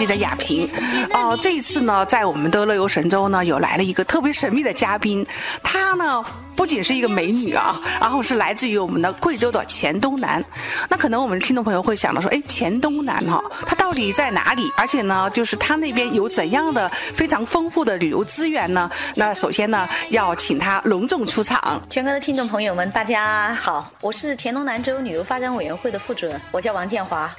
记者亚萍。哦，这一次呢，在我们的乐游神州呢，有来了一个特别神秘的嘉宾，他呢不仅是一个美女啊，然后是来自于我们的贵州的黔东南。那可能我们听众朋友会想到说，哎，黔东南哈，它到底在哪里？而且呢，就是它那边有怎样的非常丰富的旅游资源呢？那首先呢，要请他隆重出场。全国的听众朋友们，大家好，我是黔东南州旅游发展委员会的副主任，我叫王建华。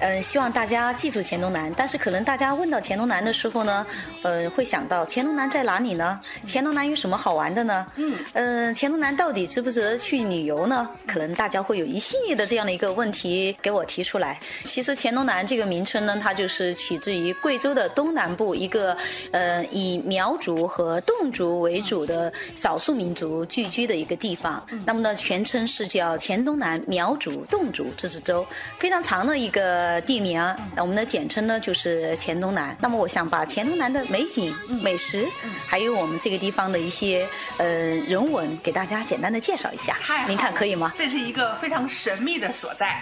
嗯，希望大家记住黔东南。但是可能大家问到黔东南的时候呢，呃，会想到黔东南在哪里呢？黔东南有什么好玩的呢？嗯，呃，黔东南到底值不值得去旅游呢？可能大家会有一系列的这样的一个问题给我提出来。其实黔东南这个名称呢，它就是起自于贵州的东南部一个呃以苗族和侗族为主的少数民族聚居的一个地方。那么呢，全称是叫黔东南苗族侗族自治州，非常长的一个。呃，地名，那我们的简称呢就是黔东南。那么我想把黔东南的美景、美食，还有我们这个地方的一些呃人文，给大家简单的介绍一下。您看可以吗？这是一个非常神秘的所在。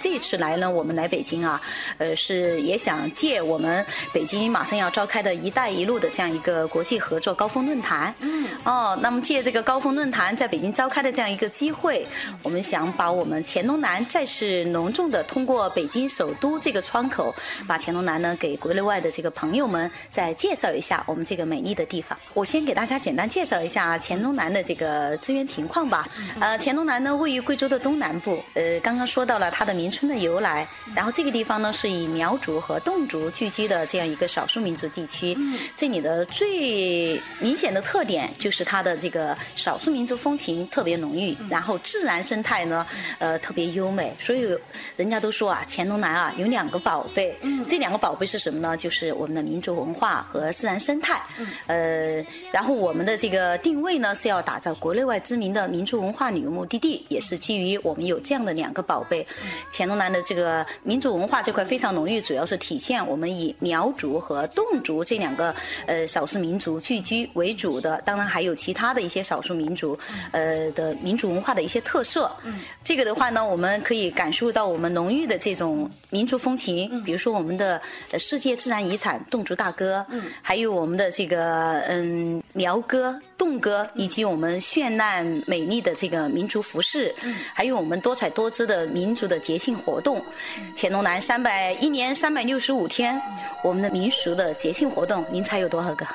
这一次来呢，我们来北京啊，呃，是也想借我们北京马上要召开的一带一路的这样一个国际合作高峰论坛。嗯。哦，那么借这个高峰论坛在北京召开的这样一个机会，我们想把我们黔东南再次隆重的通过北京首。首都这个窗口，把黔东南呢给国内外的这个朋友们再介绍一下我们这个美丽的地方。我先给大家简单介绍一下黔东南的这个资源情况吧。呃，黔东南呢位于贵州的东南部，呃，刚刚说到了它的名称的由来。然后这个地方呢是以苗族和侗族聚居的这样一个少数民族地区。这里的最明显的特点就是它的这个少数民族风情特别浓郁，然后自然生态呢呃特别优美。所以人家都说啊，黔东南。啊，有两个宝贝，嗯，这两个宝贝是什么呢？就是我们的民族文化和自然生态，嗯，呃，然后我们的这个定位呢是要打造国内外知名的民族文化旅游目的地，也是基于我们有这样的两个宝贝。黔东南的这个民族文化这块非常浓郁，主要是体现我们以苗族和侗族这两个呃少数民族聚居为主的，当然还有其他的一些少数民族，呃的民族文化的一些特色。嗯，这个的话呢，我们可以感受到我们浓郁的这种。民族风情，比如说我们的世界自然遗产侗族大歌，还有我们的这个嗯苗歌、动歌，以及我们绚烂美丽的这个民族服饰，还有我们多彩多姿的民族的节庆活动。黔东南三百一年三百六十五天，我们的民俗的节庆活动，您猜有多少个？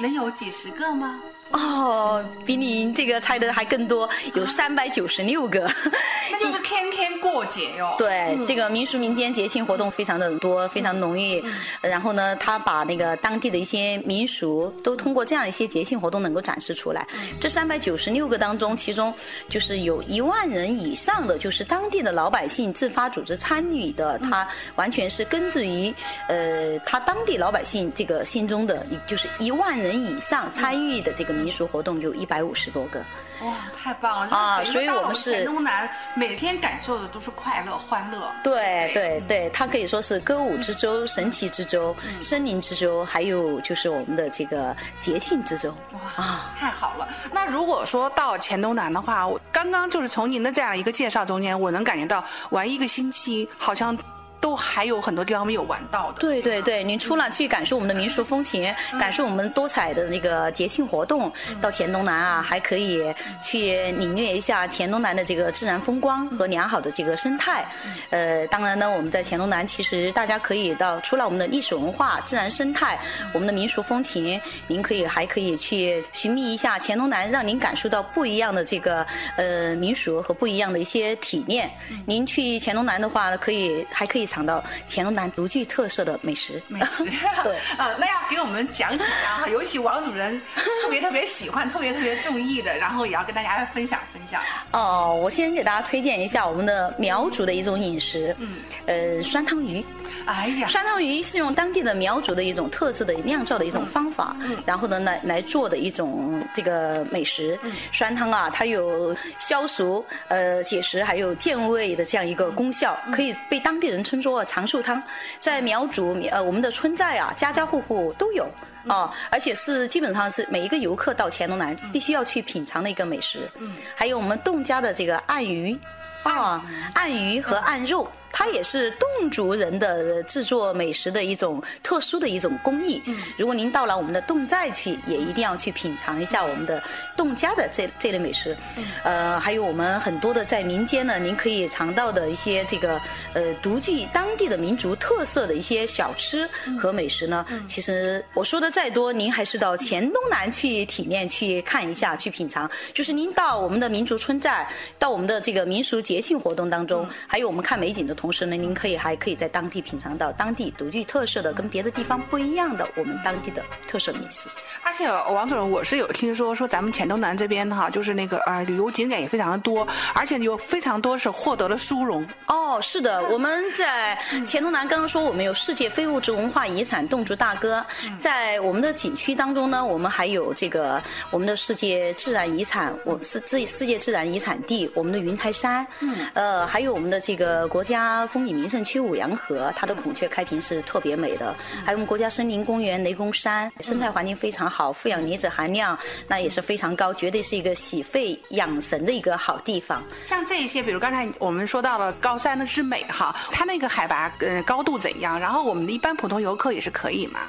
能有几十个吗？哦，比你这个猜的还更多，有三百九十六个。那就是天天过节哟。对，这个民俗民间节庆活动非常的多，非常浓郁。然后呢，他把那个当地的一些民俗都通过这样一些节庆活动能够展示出来。这三百九十六个当中，其中就是有一万人以上的，就是当地的老百姓自发组织参与的，他完全是根植于呃他当地老百姓这个心中的，就是一万人以上参与的这个。民俗活动有一百五十多个，哇，太棒了！啊，所以我们是黔东南，每天感受的都是快乐、欢乐。对对对，它可以说是歌舞之州、神奇之州、森林之州，还有就是我们的这个节庆之州。哇，啊，太好了！那如果说到黔东南的话，我刚刚就是从您的这样一个介绍中间，我能感觉到玩一个星期好像。都还有很多地方没有玩到的。对对对，您除了去感受我们的民俗风情，感受我们多彩的那个节庆活动，到黔东南啊，还可以去领略一下黔东南的这个自然风光和良好的这个生态。呃，当然呢，我们在黔东南，其实大家可以到除了我们的历史文化、自然生态、我们的民俗风情，您可以还可以去寻觅一下黔东南，让您感受到不一样的这个呃民俗和不一样的一些体验。您去黔东南的话，可以还可以。尝到黔东南独具特色的美食，美食 对，呃，那要给我们讲几样哈，尤其王主任特别特别喜欢、特别特别中意的，然后也要跟大家分享分享。哦，我先给大家推荐一下我们的苗族的一种饮食，嗯，呃，酸汤鱼。哎呀，酸汤鱼是用当地的苗族的一种特制的酿造的一种方法，嗯，然后呢来来做的一种这个美食。酸汤啊，它有消暑、呃解食还有健胃的这样一个功效，可以被当地人称作长寿汤。在苗族呃我们的村寨啊，家家户户都有啊，而且是基本上是每一个游客到黔东南必须要去品尝的一个美食。嗯，还有我们侗家的这个按鱼。啊，按鱼和按肉它也是侗族人的制作美食的一种特殊的一种工艺。嗯如果您到了我们的侗寨去，也一定要去品尝一下我们的侗家的这这类美食。嗯呃，还有我们很多的在民间呢，您可以尝到的一些这个呃独具当地的民族特色的一些小吃和美食呢。其实我说的再多，您还是到黔东南去体验、去看一下、去品尝。就是您到我们的民族村寨，到我们的这个民俗节庆活动当中，还有我们看美景的同时呢，您可以还可以在当地品尝到当地独具特色的、跟别的地方不一样的我们当地的特色美食。而且王主任，我是有听说说咱们黔东南这边哈，就是那个呃旅游景点也非常的多，而且有非常多是获得了殊荣。哦，是的，我们在黔东南刚刚说我们有世界非物质文化遗产侗族大歌，在我们的景区当中呢，我们还有这个我们的世界自然遗产，我是这世界自然遗产地，我们的云台山，嗯呃，还有我们的这个国家风景名胜区五羊河，它的孔雀开屏是特别美的，还有我们国家森林公园雷公山，生态环境非常好，负氧离子含量那也是非常高，绝对是一个洗肺养神的一个好地方。像这一些，比如刚才我们说到了高山的之美哈，它那个海拔呃高度怎样？然后我们的一般普通游客也是可以嘛？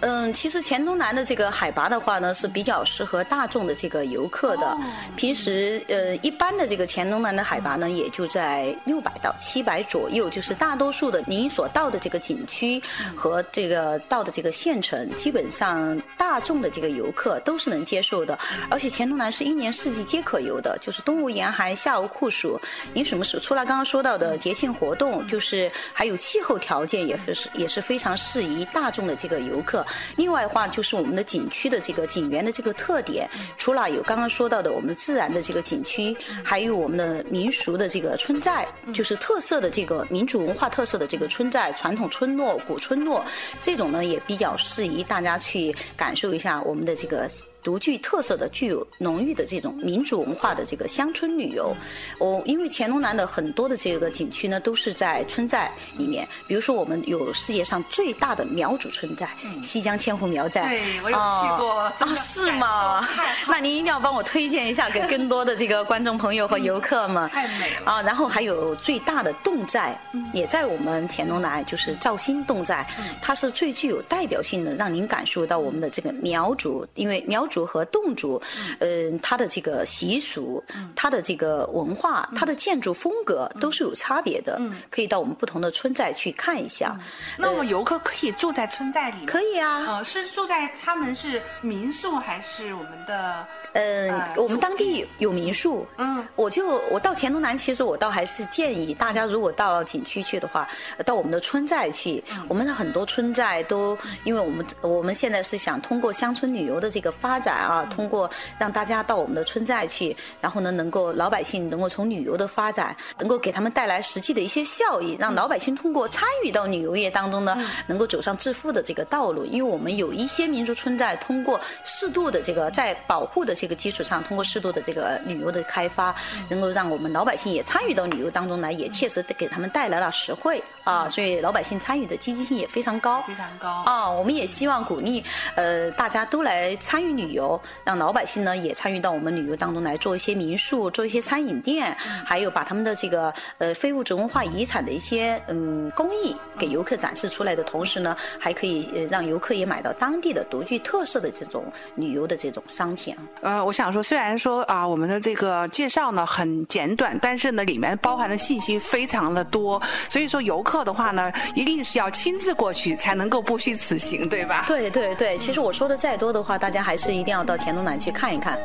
嗯，其实黔东南的这个海拔的话呢，是比较适合大众的这个游客的。平时呃，一般的这个黔东南的海拔呢，也就在六百到七百左右，就是大多数的您所到的这个景区和这个到的这个县城，基本上大众的这个游客都是能接受的。而且黔东南是一年四季皆可游的，就是冬无严寒，夏无酷暑。您什么时候？除了刚刚说到的节庆活动，就是还有气候条件也是也是非常适宜大众的这个游客。另外的话，就是我们的景区的这个景园的这个特点，除了有刚刚说到的我们自然的这个景区，还有我们的民俗的这个村寨，就是特色的这个这个民族文化特色的这个村寨、传统村落、古村落，这种呢也比较适宜大家去感受一下我们的这个。独具特色的、具有浓郁的这种民族文化的这个乡村旅游，哦，因为黔东南的很多的这个景区呢，都是在村寨里面。比如说，我们有世界上最大的苗族村寨——西江千户苗寨。对，我有去过，啊，是吗？那您一定要帮我推荐一下，给更多的这个观众朋友和游客们。太美了啊！然后还有最大的侗寨，也在我们黔东南，就是肇兴侗寨，它是最具有代表性的，让您感受到我们的这个苗族，因为苗。族和侗族，嗯，它的这个习俗，它的这个文化，它的建筑风格都是有差别的。嗯，可以到我们不同的村寨去看一下。那我们游客可以住在村寨里？可以啊。呃，是住在他们是民宿还是我们的？嗯，我们当地有民宿。嗯，我就我到黔东南，其实我倒还是建议大家，如果到景区去的话，到我们的村寨去。我们的很多村寨都，因为我们我们现在是想通过乡村旅游的这个发展啊，通过让大家到我们的村寨去，然后呢，能够老百姓能够从旅游的发展，能够给他们带来实际的一些效益，让老百姓通过参与到旅游业当中呢，能够走上致富的这个道路。因为我们有一些民族村寨，通过适度的这个在保护的。这个基础上，通过适度的这个旅游的开发，能够让我们老百姓也参与到旅游当中来，也切实给他们带来了实惠啊，所以老百姓参与的积极性也非常高，非常高啊。我们也希望鼓励呃大家都来参与旅游，让老百姓呢也参与到我们旅游当中来，做一些民宿，做一些餐饮店，还有把他们的这个呃非物质文化遗产的一些嗯工艺给游客展示出来的同时呢，还可以呃让游客也买到当地的独具特色的这种旅游的这种商品啊。呃，我想说，虽然说啊，我们的这个介绍呢很简短，但是呢，里面包含的信息非常的多，所以说游客的话呢，一定是要亲自过去才能够不虚此行，对吧？对对对，其实我说的再多的话，大家还是一定要到黔东南去看一看。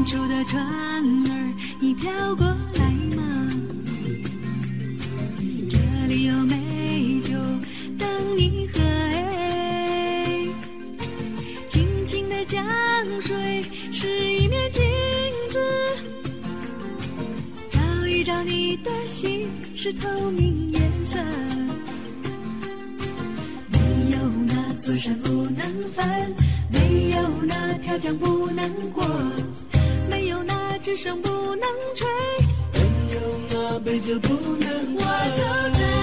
远处的船儿，你飘过来吗？这里有美酒等你喝哎。清清的江水是一面镜子，照一照你的心是透明颜色。没有哪座山不能翻，没有哪条江不能过。没有那只声不能吹，没有那杯酒不能我喝。走在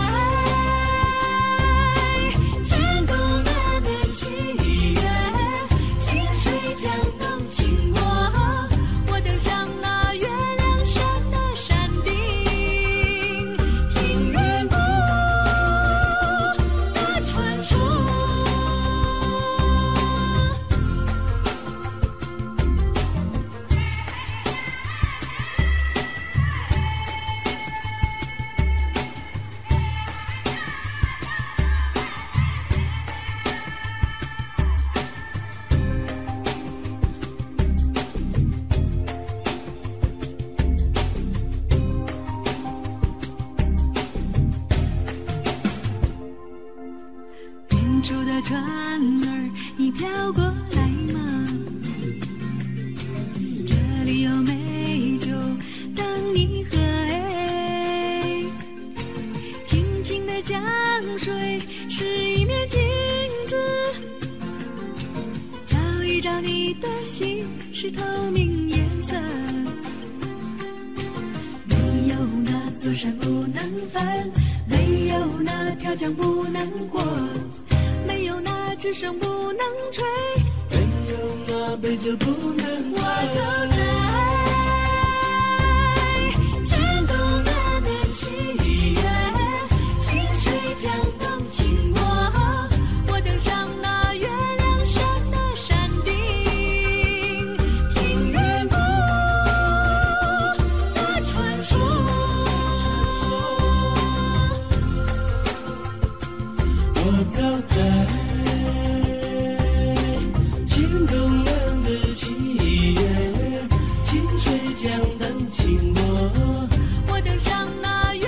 照一照你的心是透明颜色。没有那座山不能翻，没有那条江不能过，没有那只声不能吹。没有那杯酒不能我喝。走在谁将等起我？我登上那月。